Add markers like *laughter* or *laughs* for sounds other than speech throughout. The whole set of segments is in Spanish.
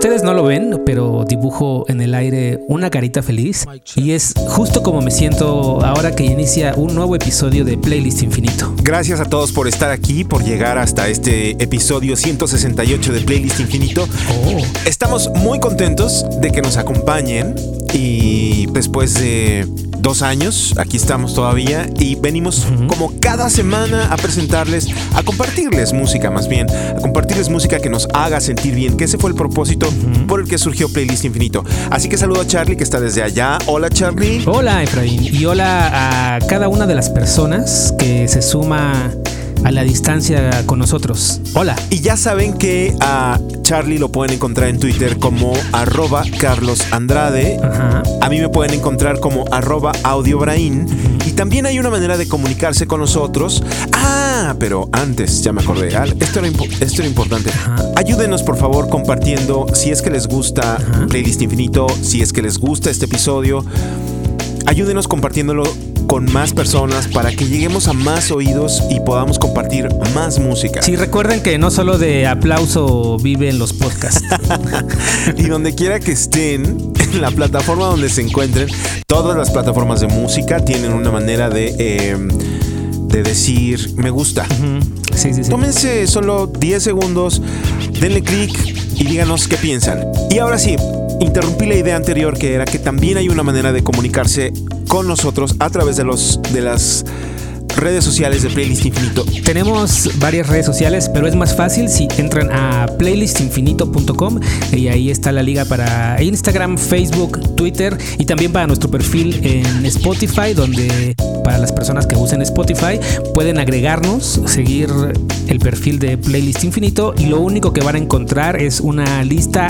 Ustedes no lo ven, pero dibujo en el aire una carita feliz y es justo como me siento ahora que inicia un nuevo episodio de Playlist Infinito. Gracias a todos por estar aquí, por llegar hasta este episodio 168 de Playlist Infinito. Oh. Estamos muy contentos de que nos acompañen y después de dos años, aquí estamos todavía y venimos como cada semana a presentarles, a compartirles música más bien, a compartirles música que nos haga sentir bien, que ese fue el propósito por el que surgió Playlist Infinito. Así que saludo a Charlie que está desde allá. Hola Charlie. Hola Efraín y hola a cada una de las personas que se suma a la distancia con nosotros. Hola. Y ya saben que a Charlie lo pueden encontrar en Twitter como arroba Carlos Andrade. Ajá. A mí me pueden encontrar como arroba audiobrain. Y también hay una manera de comunicarse con nosotros. Ah, pero antes, ya me acordé. Esto era, impo- esto era importante. Ajá. Ayúdenos por favor compartiendo si es que les gusta Playlist Infinito, si es que les gusta este episodio. Ayúdenos compartiéndolo con más personas para que lleguemos a más oídos y podamos compartir más música. Sí, recuerden que no solo de aplauso viven los podcasts. *laughs* Y donde quiera que estén, en la plataforma donde se encuentren, todas las plataformas de música tienen una manera de, eh, de decir me gusta. Sí, sí, sí. Tómense solo 10 segundos, denle clic y díganos qué piensan. Y ahora sí, interrumpí la idea anterior que era que también hay una manera de comunicarse con nosotros a través de, los, de las redes sociales de Playlist Infinito. Tenemos varias redes sociales, pero es más fácil si entran a playlistinfinito.com y ahí está la liga para Instagram, Facebook, Twitter y también para nuestro perfil en Spotify, donde para las personas que usen Spotify pueden agregarnos, seguir el perfil de Playlist Infinito y lo único que van a encontrar es una lista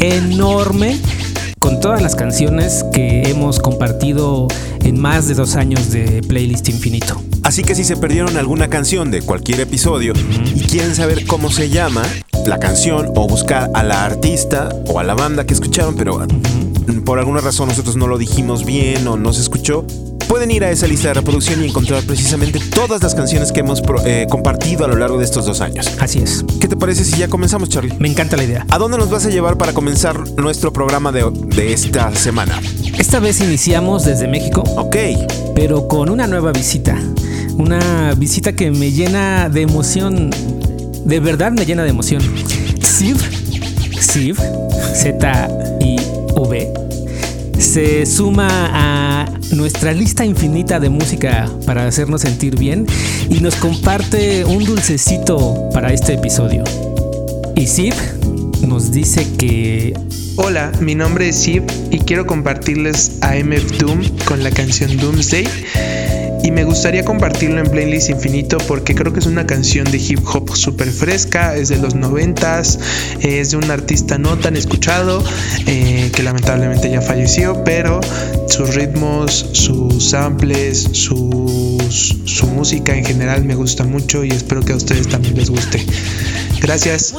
enorme con todas las canciones que hemos compartido en más de dos años de Playlist Infinito. Así que si se perdieron alguna canción de cualquier episodio y quieren saber cómo se llama la canción o buscar a la artista o a la banda que escucharon, pero por alguna razón nosotros no lo dijimos bien o no se escuchó, pueden ir a esa lista de reproducción y encontrar precisamente todas las canciones que hemos eh, compartido a lo largo de estos dos años. Así es. ¿Qué te parece si ya comenzamos, Charlie? Me encanta la idea. ¿A dónde nos vas a llevar para comenzar nuestro programa de, de esta semana? Esta vez iniciamos desde México, Ok, pero con una nueva visita. Una visita que me llena de emoción. De verdad me llena de emoción. Siv, Siv, Z-I-V, se suma a nuestra lista infinita de música para hacernos sentir bien y nos comparte un dulcecito para este episodio. Y Siv nos dice que Hola, mi nombre es Siv y quiero compartirles a MF Doom con la canción Doomsday. Y me gustaría compartirlo en Playlist Infinito porque creo que es una canción de hip hop súper fresca, es de los noventas, es de un artista no tan escuchado, eh, que lamentablemente ya falleció, pero sus ritmos, sus samples, su música en general me gusta mucho y espero que a ustedes también les guste. Gracias.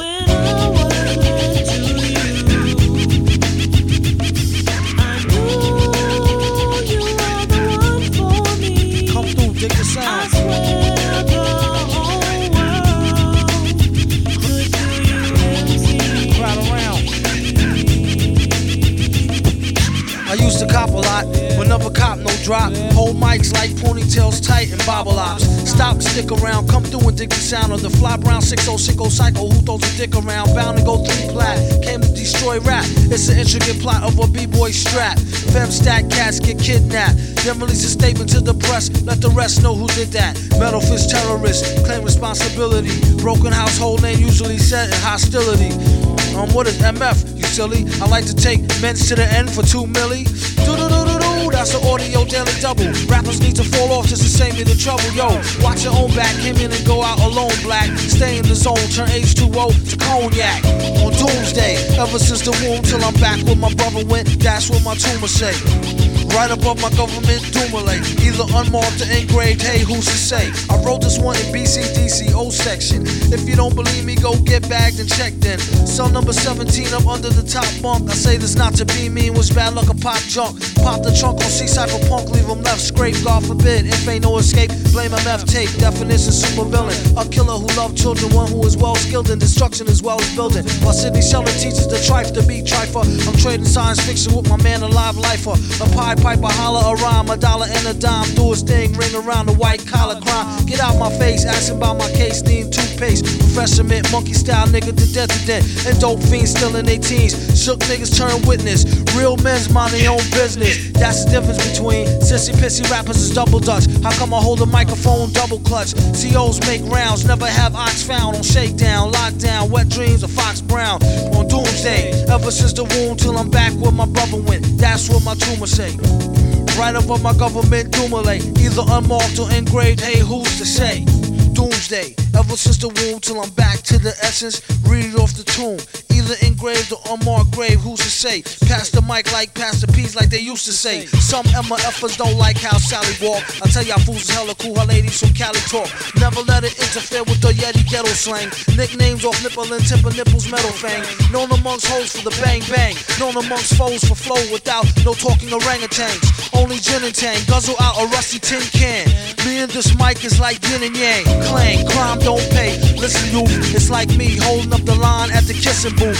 Ponytails tight and bobble ops. Stop, stick around, come through and dig the sound of the fly brown 6060 psycho who throws a dick around. Bound to go three plat, came to destroy rap. It's an intricate plot of a b-boy strap. Fem stack cats get kidnapped. Then release a statement to the press, let the rest know who did that. Metal fist terrorist, claim responsibility. Broken household name usually set in hostility. Um, what is MF? You silly. I like to take men to the end for two milli. An daily double. Rappers need to fall off just to save me the trouble. Yo, watch your own back. Came in and go out alone, black. Stay in the zone, turn H2O to cognac. On doomsday, ever since the womb till I'm back where my brother went, that's what my tumor say. Right above my government Dumoulin, either unmarked or engraved, hey, who's to say? I wrote this one in BCDC O section. If you don't believe me, go get bagged and checked in. Cell number 17 up under the top bunk. I say this not to be mean, was bad luck a pop junk. Pop the trunk on C-Cypher punk, leave him left scrape, God forbid. If ain't no escape, blame MF tape. Definition super villain. A killer who loved children, one who is well skilled in destruction as well as building. While Sidney Sheldon teaches the trife to be trifer. I'm trading science fiction with my man, a live lifer. A pie pipe, piper, holler a rhyme, a dollar and a dime. Do his thing, ring around the white collar crime. Get out my face, asking about my case, need toothpaste. Professor Mint, monkey style nigga to death to death. And dope fiends still in their teens. Shook niggas turn witness. Real men's mind their own business. That's the difference between sissy pissy rappers is double dutch. How come I hold a microphone double clutch? COs make rounds, never have ox found on shakedown, lockdown, wet dreams of Fox Brown. On doomsday, ever since the womb till I'm back where my brother went. That's what my tumor say. Right above my government Dumoulin, either unmarked or engraved. Hey, who's to say? Doomsday, ever since the womb till I'm back to the essence. Read it off the tomb, either engraved or unmarked grave. Who's to say? Pass the mic like Pastor P's, like they used to say. Some MFers don't like how Sally walk. I tell y'all fools is hella cool, her ladies from Cali talk. Never let it interfere with the Yeti ghetto slang. Nicknames off nipple and timber nipples, metal fang. Known amongst hoes for the bang bang. Known amongst foes for flow without no talking orangutans. Only gin and tang, guzzle out a rusty tin can. Me and this mic is like yin and yang. Clang, crime don't pay. Listen, you, it's like me holding up the line at the kissing booth.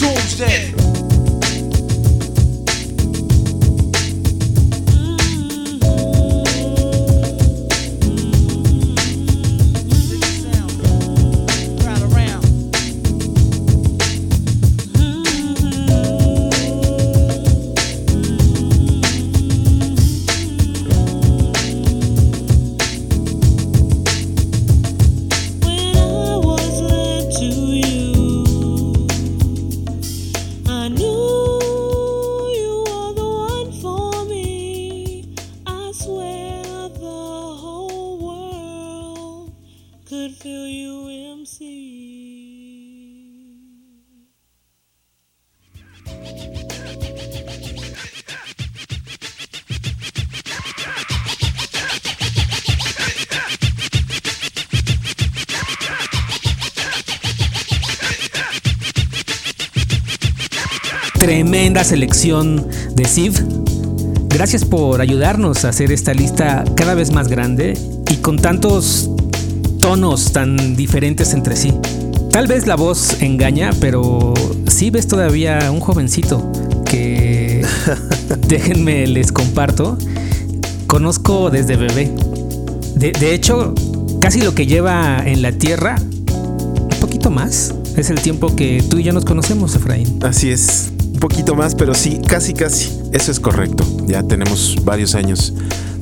Doomsday. Tremenda selección de Siv. Gracias por ayudarnos a hacer esta lista cada vez más grande y con tantos tonos tan diferentes entre sí. Tal vez la voz engaña, pero Siv es todavía un jovencito que, *laughs* déjenme les comparto, conozco desde bebé. De, de hecho, casi lo que lleva en la tierra, un poquito más, es el tiempo que tú y yo nos conocemos, Efraín. Así es. Poquito más, pero sí, casi, casi. Eso es correcto. Ya tenemos varios años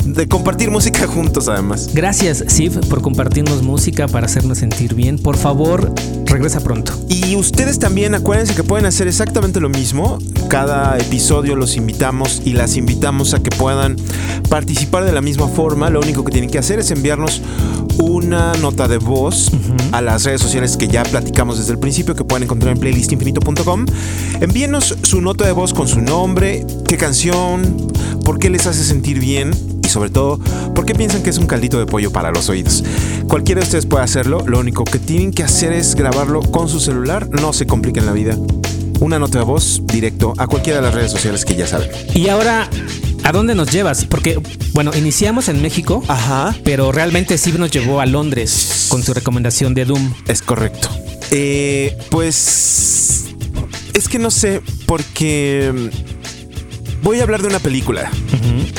de compartir música *laughs* juntos, además. Gracias, Siv, por compartirnos música para hacernos sentir bien. Por favor, regresa pronto. Y ustedes también acuérdense que pueden hacer exactamente lo mismo. Cada episodio los invitamos y las invitamos a que puedan participar de la misma forma. Lo único que tienen que hacer es enviarnos una nota de voz a las redes sociales que ya platicamos desde el principio, que pueden encontrar en playlistinfinito.com. Envíenos su nota de voz con su nombre, qué canción, por qué les hace sentir bien y sobre todo, por qué piensan que es un caldito de pollo para los oídos. Cualquiera de ustedes puede hacerlo, lo único que tienen que hacer es grabarlo con su celular, no se compliquen la vida. Una nota de voz directo a cualquiera de las redes sociales que ya saben. Y ahora, ¿a dónde nos llevas? Porque, bueno, iniciamos en México, Ajá. pero realmente Siv nos llevó a Londres con su recomendación de Doom. Es correcto. Eh, pues es que no sé, porque Voy a hablar de una película.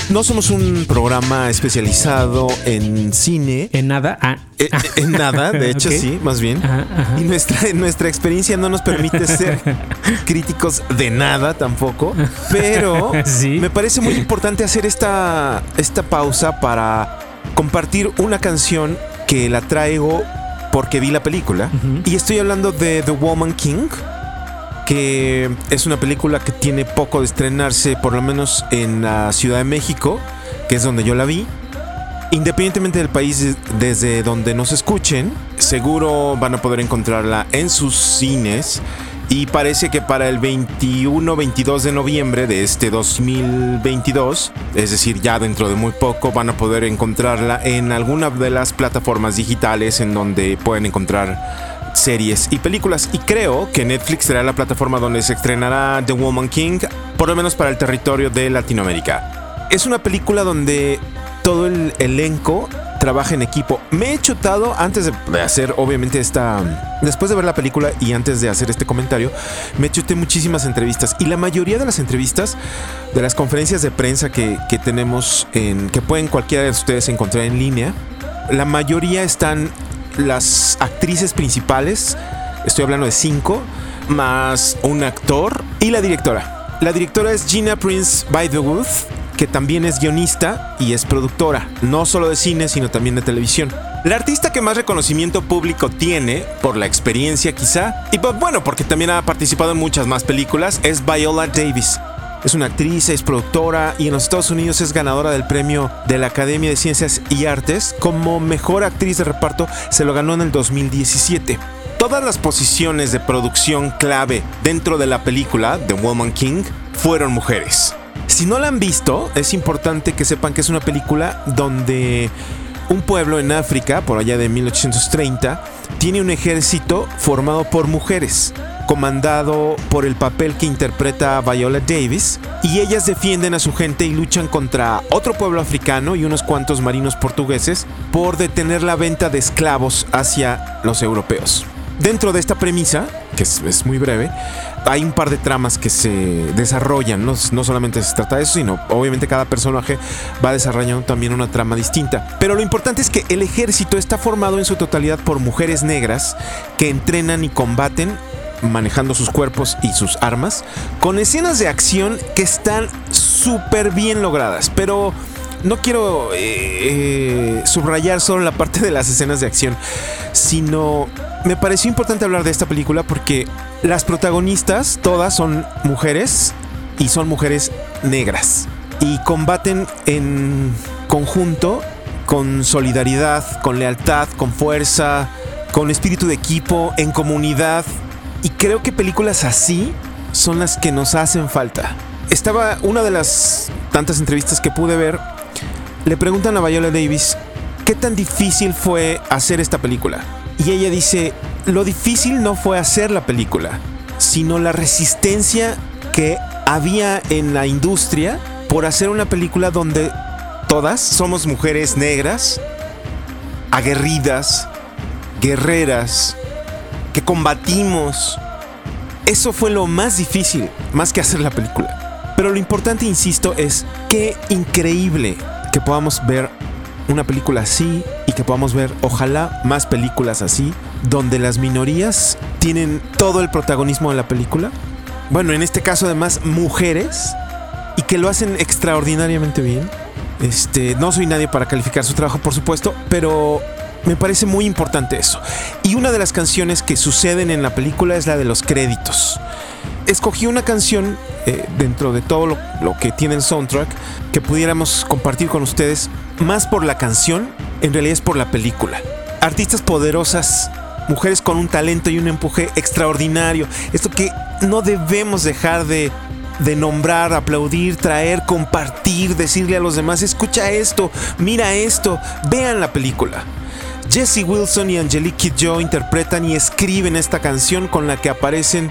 No somos un programa especializado en cine. En nada. Ah, Eh, ah. En nada, de *laughs* hecho sí, más bien. Ajá, ajá. Y nuestra, nuestra experiencia no nos permite ser *laughs* críticos de nada tampoco. Pero *laughs* Sí. me parece muy importante hacer esta, esta pausa para compartir una canción que la traigo porque vi la película. Y estoy hablando de The Woman King, que es una película que tiene poco de estrenarse, por lo menos en la Ciudad de México, que es donde yo la vi. Independientemente del país desde donde nos escuchen, seguro van a poder encontrarla en sus cines. Y parece que para el 21-22 de noviembre de este 2022, es decir, ya dentro de muy poco, van a poder encontrarla en alguna de las plataformas digitales en donde pueden encontrar series y películas. Y creo que Netflix será la plataforma donde se estrenará The Woman King, por lo menos para el territorio de Latinoamérica. Es una película donde todo el elenco trabaja en equipo. Me he chutado antes de hacer, obviamente, esta. Después de ver la película y antes de hacer este comentario, me chuté muchísimas entrevistas. Y la mayoría de las entrevistas, de las conferencias de prensa que, que tenemos, en, que pueden cualquiera de ustedes encontrar en línea, la mayoría están las actrices principales. Estoy hablando de cinco, más un actor y la directora. La directora es Gina Prince Bythewood, que también es guionista y es productora, no solo de cine, sino también de televisión. La artista que más reconocimiento público tiene, por la experiencia quizá, y pues, bueno, porque también ha participado en muchas más películas, es Viola Davis. Es una actriz, es productora y en los Estados Unidos es ganadora del premio de la Academia de Ciencias y Artes como mejor actriz de reparto. Se lo ganó en el 2017. Todas las posiciones de producción clave dentro de la película The Woman King fueron mujeres. Si no la han visto, es importante que sepan que es una película donde un pueblo en África, por allá de 1830, tiene un ejército formado por mujeres, comandado por el papel que interpreta Viola Davis, y ellas defienden a su gente y luchan contra otro pueblo africano y unos cuantos marinos portugueses por detener la venta de esclavos hacia los europeos. Dentro de esta premisa, que es, muy breve, hay un par de tramas que se desarrollan. No, no solamente se trata de eso, sino obviamente cada personaje va desarrollando también una trama distinta. Pero lo importante es que el ejército está formado en su totalidad por mujeres negras que entrenan y combaten manejando sus cuerpos y sus armas, con escenas de acción que están súper bien logradas, pero no quiero eh, eh, subrayar solo la parte de las escenas de acción, sino me pareció importante hablar de esta película porque las protagonistas todas son mujeres y son mujeres negras y combaten en conjunto con solidaridad, con lealtad, con fuerza, con espíritu de equipo, en comunidad. Y creo que películas así son las que nos hacen falta. Estaba una de las tantas entrevistas que pude ver. Le preguntan a Viola Davis qué tan difícil fue hacer esta película. Y ella dice, lo difícil no fue hacer la película, sino la resistencia que había en la industria por hacer una película donde todas somos mujeres negras, aguerridas, guerreras, que combatimos. Eso fue lo más difícil, más que hacer la película. Pero lo importante, insisto, es qué increíble que podamos ver una película así y que podamos ver, ojalá, más películas así, donde las minorías tienen todo el protagonismo de la película. Bueno, en este caso, además, mujeres y que lo hacen extraordinariamente bien. Este, no soy nadie para calificar su trabajo, por supuesto, pero me parece muy importante eso. Y una de las canciones que suceden en la película es la de los créditos. Escogí una canción eh, dentro de todo lo, que tiene el soundtrack que pudiéramos compartir con ustedes, más por la canción, en realidad es por la película. Artistas poderosas, mujeres con un talento y un empuje extraordinario. Esto que no debemos dejar de, de nombrar, aplaudir, traer, compartir, decirle a los demás, escucha esto, mira esto, vean la película. Jesse Wilson y Angelique Kidjo interpretan y escriben esta canción con la que aparecen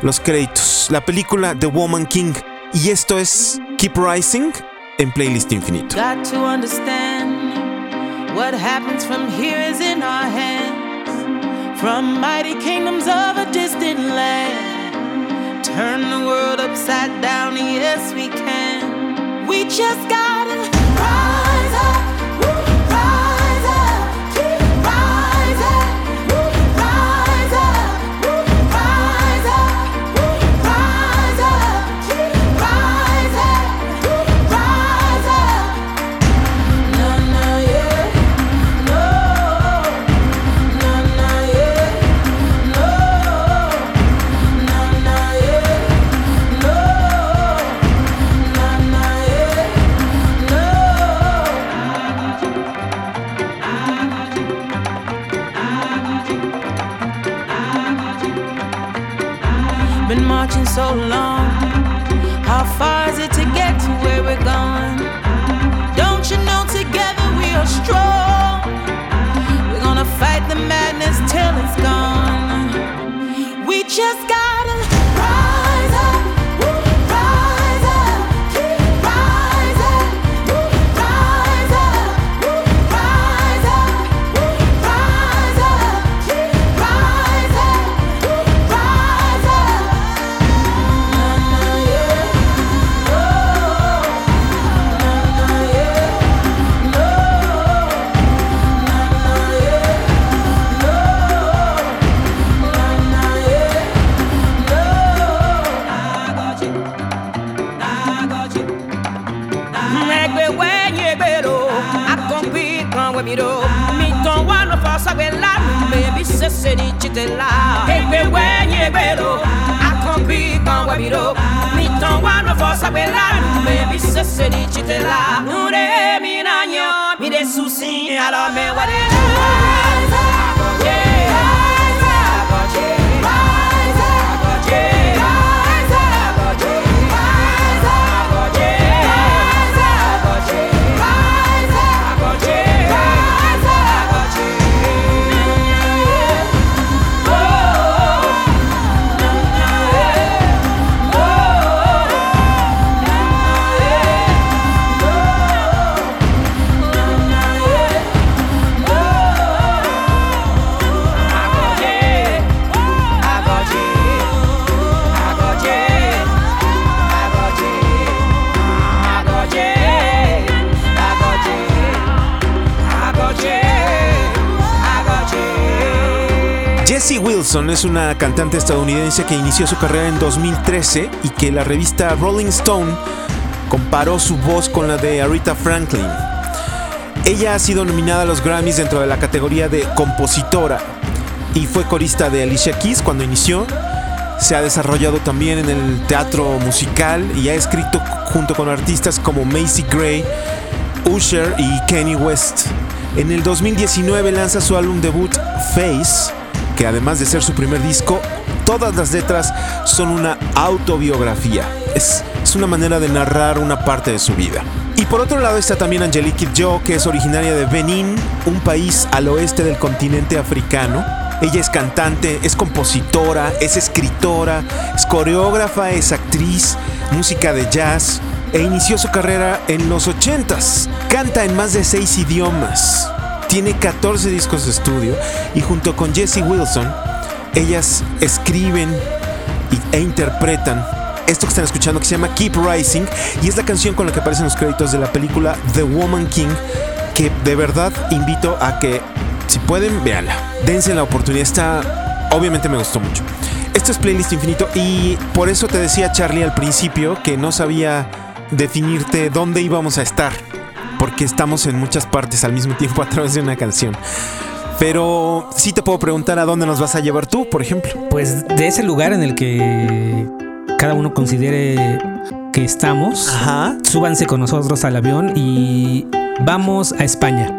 los créditos. La película The Woman King. Y esto es Keep Rising en Playlist Infinito. Got to understand what happens from here is in our hands. From mighty kingdoms of a distant land. Turn the world upside down, yes, we can. We just gotta Been marching so long. How far is it to get to where we're going? Don't you know together we are strong? We're gonna fight the madness till it's gone. We just gotta we mi do. Mi ton wa no fa sa gbe la nu di chite la E gbe we nye gbe do. A kon bi kon we mi do. Mi ton wa no fa sa gbe la nu di chite la mi na nyo mi de susi ala me wa yeah. Jessie Wilson es una cantante estadounidense que inició su carrera en 2013 y que la revista Rolling Stone comparó su voz con la de Aretha Franklin. Ella ha sido nominada a los Grammys dentro de la categoría de compositora y fue corista de Alicia Keys cuando inició. Se ha desarrollado también en el teatro musical y ha escrito junto con artistas como Macy Gray, Usher y Kanye West. En el 2019 lanza su álbum debut Face, que además de ser su primer disco, todas las letras son una autobiografía. Es, una manera de narrar una parte de su vida. Y por otro lado está también Angelique Kidjo, que es originaria de Benín, un país al oeste del continente africano. Ella es cantante, es compositora, es escritora, es coreógrafa, es actriz, música de jazz e inició su carrera en los 80s. Canta en más de seis idiomas. Tiene 14 discos de estudio y junto con Jessie Wilson, ellas escriben e interpretan esto que están escuchando que se llama Keep Rising y es la canción con la que aparecen los créditos de la película The Woman King que de verdad invito a que si pueden véanla. Dense la oportunidad, está obviamente me gustó mucho. Esto es Playlist Infinito y por eso te decía Charlie al principio que no sabía definirte dónde íbamos a estar porque estamos en muchas partes al mismo tiempo a través de una canción. Pero sí te puedo preguntar a dónde nos vas a llevar tú, por ejemplo. Pues de ese lugar en el que cada uno considere que estamos, Ajá. súbanse con nosotros al avión y vamos a España.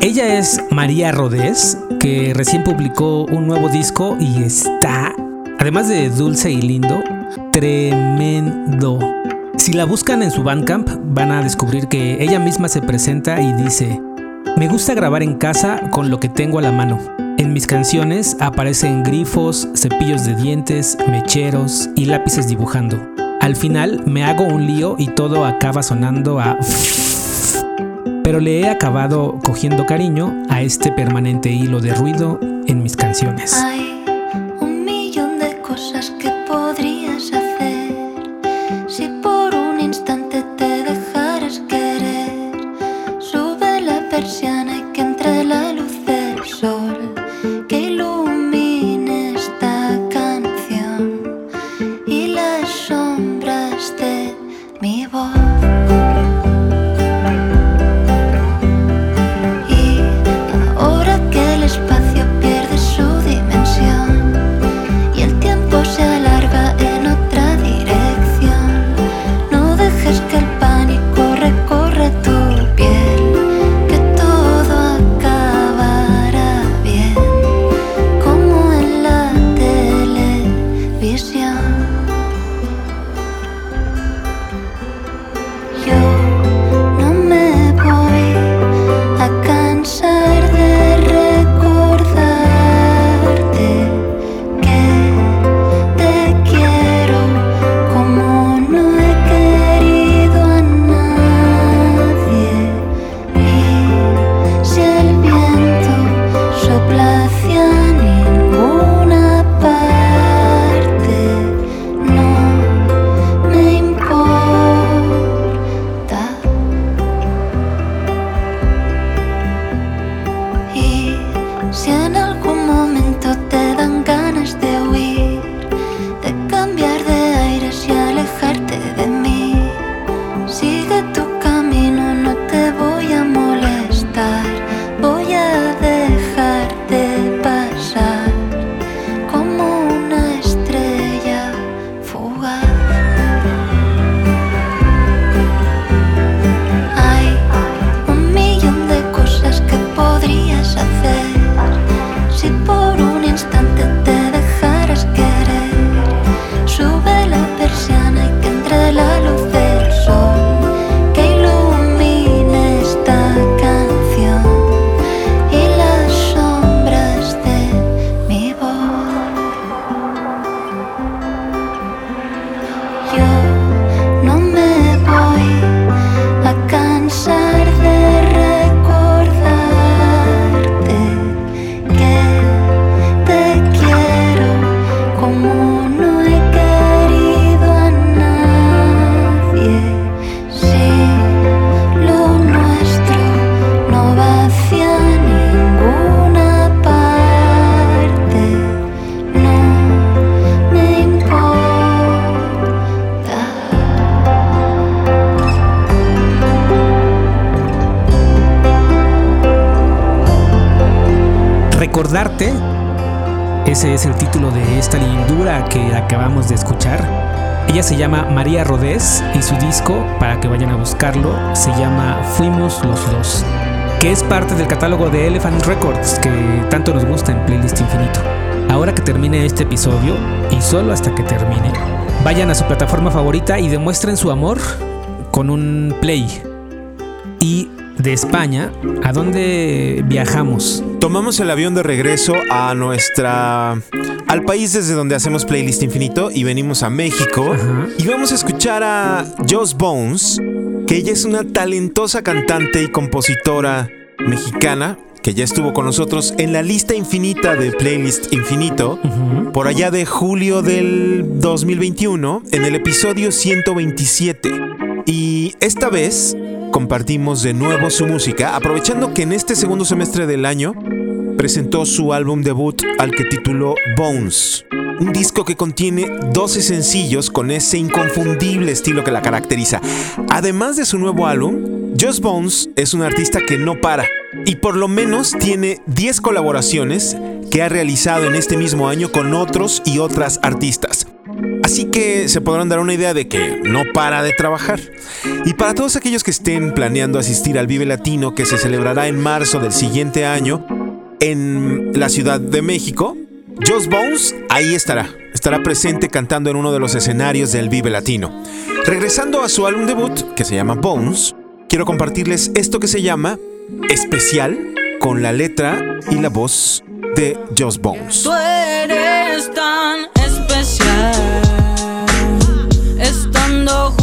Ella es María Rodés, que recién publicó un nuevo disco y está, además de dulce y lindo, tremendo. Si la buscan en su Bandcamp, van a descubrir que ella misma se presenta y dice, me gusta grabar en casa con lo que tengo a la mano. En mis canciones aparecen grifos, cepillos de dientes, mecheros y lápices dibujando. Al final me hago un lío y todo acaba sonando a... *laughs* Pero le he acabado cogiendo cariño a este permanente hilo de ruido en mis canciones. A buscarlo, se llama Fuimos los dos, que es parte del catálogo de Elephant Records que tanto nos gusta en Playlist Infinito. Ahora que termine este episodio, y solo hasta que termine, vayan a su plataforma favorita y demuestren su amor con un play. Y de España, ¿a dónde viajamos? Tomamos el avión de regreso a nuestra. al país desde donde hacemos Playlist Infinito y venimos a México. Ajá. Y vamos a escuchar a Joss Bones, que ella es una talentosa cantante y compositora mexicana que ya estuvo con nosotros en la lista infinita de Playlist Infinito por allá de julio del 2021 en el episodio 127. Y esta vez compartimos de nuevo su música, aprovechando que en este segundo semestre del año presentó su álbum debut al que tituló Bones. Un disco que contiene 12 sencillos con ese inconfundible estilo que la caracteriza. Además de su nuevo álbum, Just Bones es un artista que no para y por lo menos tiene 10 colaboraciones que ha realizado en este mismo año con otros y otras artistas. Así que se podrán dar una idea de que no para de trabajar. Y para todos aquellos que estén planeando asistir al Vive Latino que se celebrará en marzo del siguiente año en la Ciudad de México, Joss Bones ahí estará. Estará presente cantando en uno de los escenarios del Vive Latino. Regresando a su álbum debut, que se llama Bones, quiero compartirles esto que se llama Especial con la letra y la voz de Joss Bones. Tú eres tan especial. Estando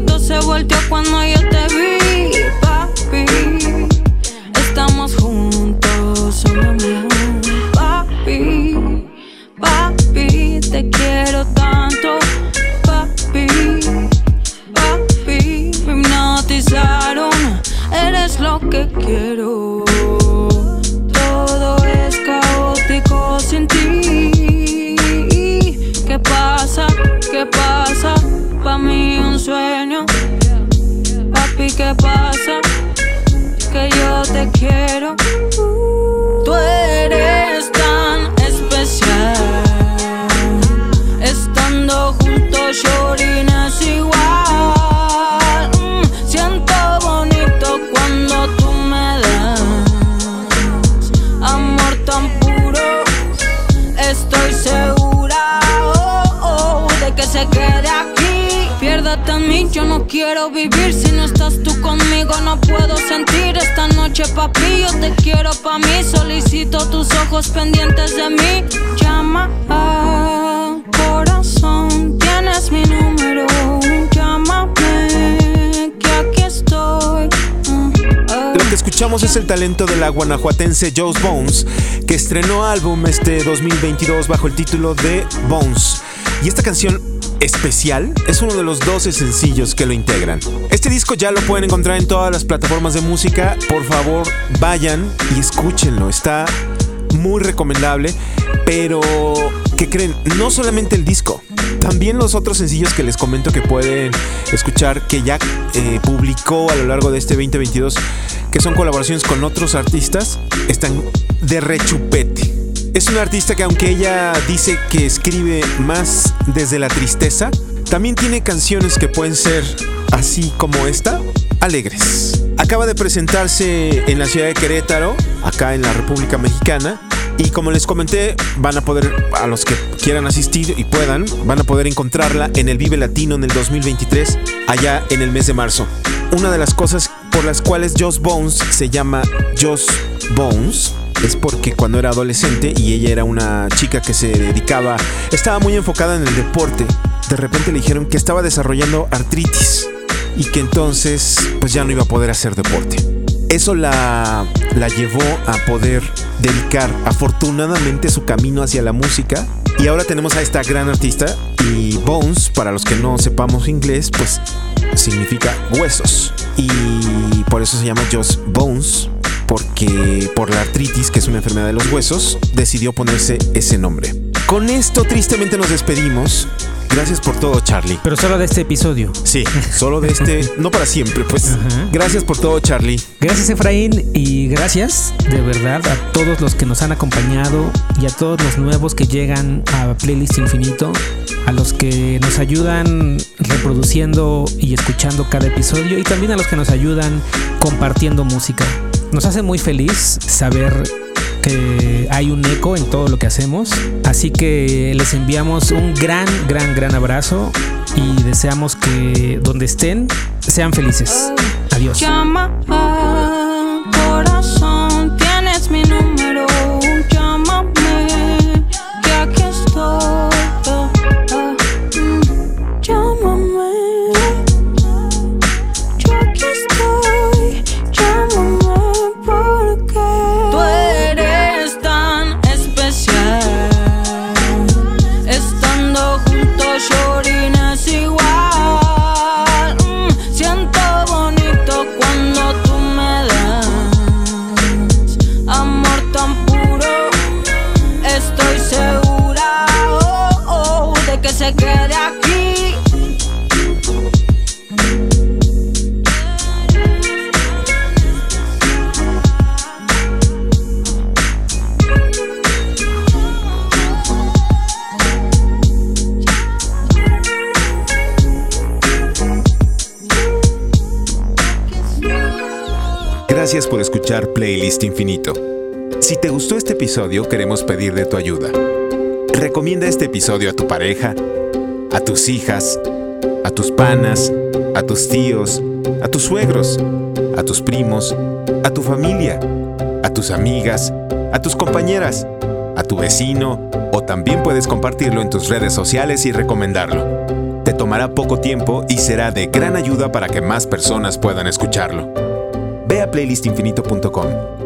todo se volteó cuando yo te escuchamos es el talento de la guanajuatense Joe's Bones, que estrenó álbum este 2022 bajo el título de Bones. Y esta canción especial es uno de los 12 sencillos que lo integran. Este disco ya lo pueden encontrar en todas las plataformas de música. Por favor, vayan y escúchenlo. Está muy recomendable. Pero, ¿qué creen? No solamente el disco. También los otros sencillos que les comento que pueden escuchar que ya eh, publicó a lo largo de este 2022, que son colaboraciones con otros artistas, están de rechupete. Es una artista que aunque ella dice que escribe más desde la tristeza, también tiene canciones que pueden ser así como esta, alegres. Acaba de presentarse en la ciudad de Querétaro, acá en la República Mexicana, y como les comenté, van a poder, a los que quieran asistir y puedan, van a poder encontrarla en el Vive Latino en el 2023, allá en el mes de marzo. Una de las cosas por las cuales Joss Bones se llama Joss Bones es porque cuando era adolescente y ella era una chica que se dedicaba, estaba muy enfocada en el deporte, de repente le dijeron que estaba desarrollando artritis y que entonces pues ya no iba a poder hacer deporte. Eso la, la llevó a poder dedicar afortunadamente su camino hacia la música. Y ahora tenemos a esta gran artista y Bones, para los que no sepamos inglés, pues significa huesos. Y por eso se llama Just Bones, porque por la artritis, que es una enfermedad de los huesos, decidió ponerse ese nombre. Con esto tristemente nos despedimos. Gracias por todo, Charlie. Pero solo de este episodio. Sí, solo de este, *laughs* no para siempre, pues. Ajá. Gracias por todo, Charlie. Gracias Efraín y gracias de verdad a todos los que nos han acompañado y a todos los nuevos que llegan a Playlist Infinito, a los que nos ayudan reproduciendo y escuchando cada episodio y también a los que nos ayudan compartiendo música. Nos hace muy feliz saber que hay un eco en todo lo que hacemos, así que les enviamos un gran, gran, gran abrazo y deseamos que donde estén sean felices. Adiós. Episodio, queremos pedir de tu ayuda. Recomienda este episodio a tu pareja, a tus hijas, a tus panas, a tus tíos, a tus suegros, a tus primos, a tu familia, a tus amigas, a tus compañeras, a tu vecino o también puedes compartirlo en tus redes sociales y recomendarlo. Te tomará poco tiempo y será de gran ayuda para que más personas puedan escucharlo. Ve a playlistinfinito.com.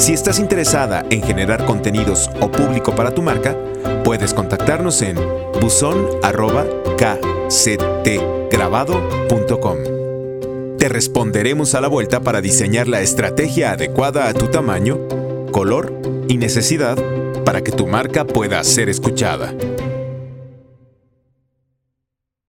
Si estás interesada en generar contenidos o público para tu marca, puedes contactarnos en buzón.kctgrabado.com. Te responderemos a la vuelta para diseñar la estrategia adecuada a tu tamaño, color y necesidad para que tu marca pueda ser escuchada.